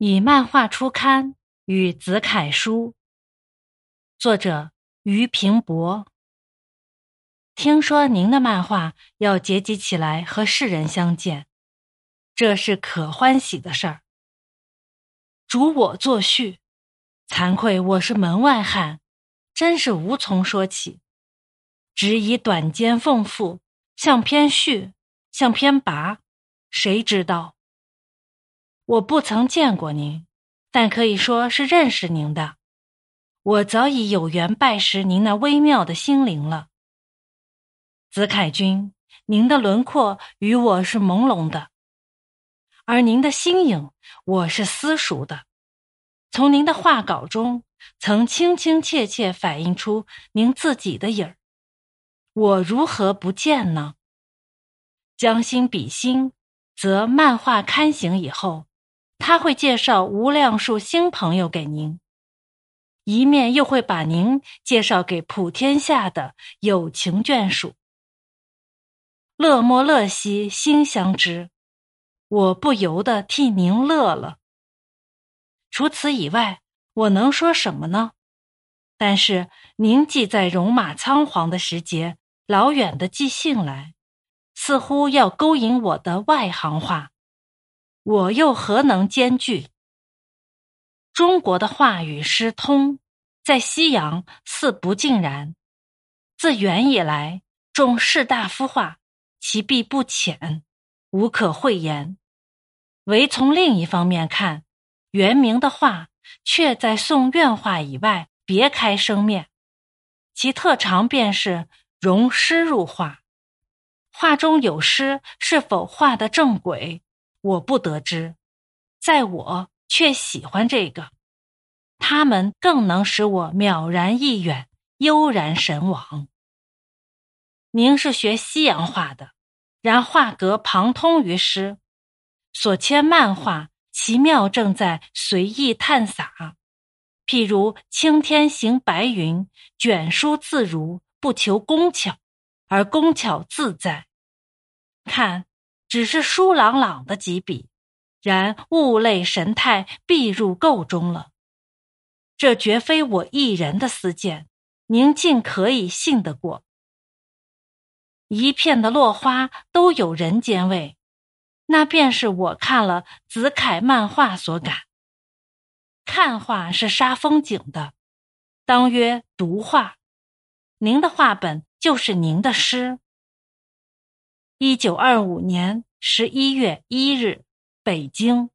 以漫画初刊与子楷书，作者于平博。听说您的漫画要结集起来和世人相见，这是可欢喜的事儿。主我作序，惭愧我是门外汉，真是无从说起。只以短间奉赋，像篇序，像篇跋，谁知道？我不曾见过您，但可以说是认识您的。我早已有缘拜识您那微妙的心灵了，子凯君，您的轮廓与我是朦胧的，而您的心影我是私熟的。从您的画稿中，曾清清切切反映出您自己的影儿，我如何不见呢？将心比心，则漫画刊行以后。他会介绍无量数新朋友给您，一面又会把您介绍给普天下的有情眷属。乐莫乐兮心相知，我不由得替您乐了。除此以外，我能说什么呢？但是您既在戎马仓皇的时节，老远的寄信来，似乎要勾引我的外行话。我又何能兼具？中国的话语诗通，在西洋似不尽然。自元以来，重士大夫画，其弊不浅，无可讳言。唯从另一方面看，元明的画却在宋院画以外别开生面，其特长便是融诗入画。画中有诗，是否画的正轨？我不得知，在我却喜欢这个，他们更能使我渺然意远，悠然神往。您是学西洋画的，然画格旁通于诗，所牵漫画奇妙正在随意探洒。譬如青天行白云，卷书自如，不求工巧，而工巧自在。看。只是疏朗朗的几笔，然物类神态必入构中了。这绝非我一人的私见，您尽可以信得过。一片的落花都有人间味，那便是我看了子凯漫画所感。看画是杀风景的，当曰读画。您的画本就是您的诗。一九二五年十一月一日，北京。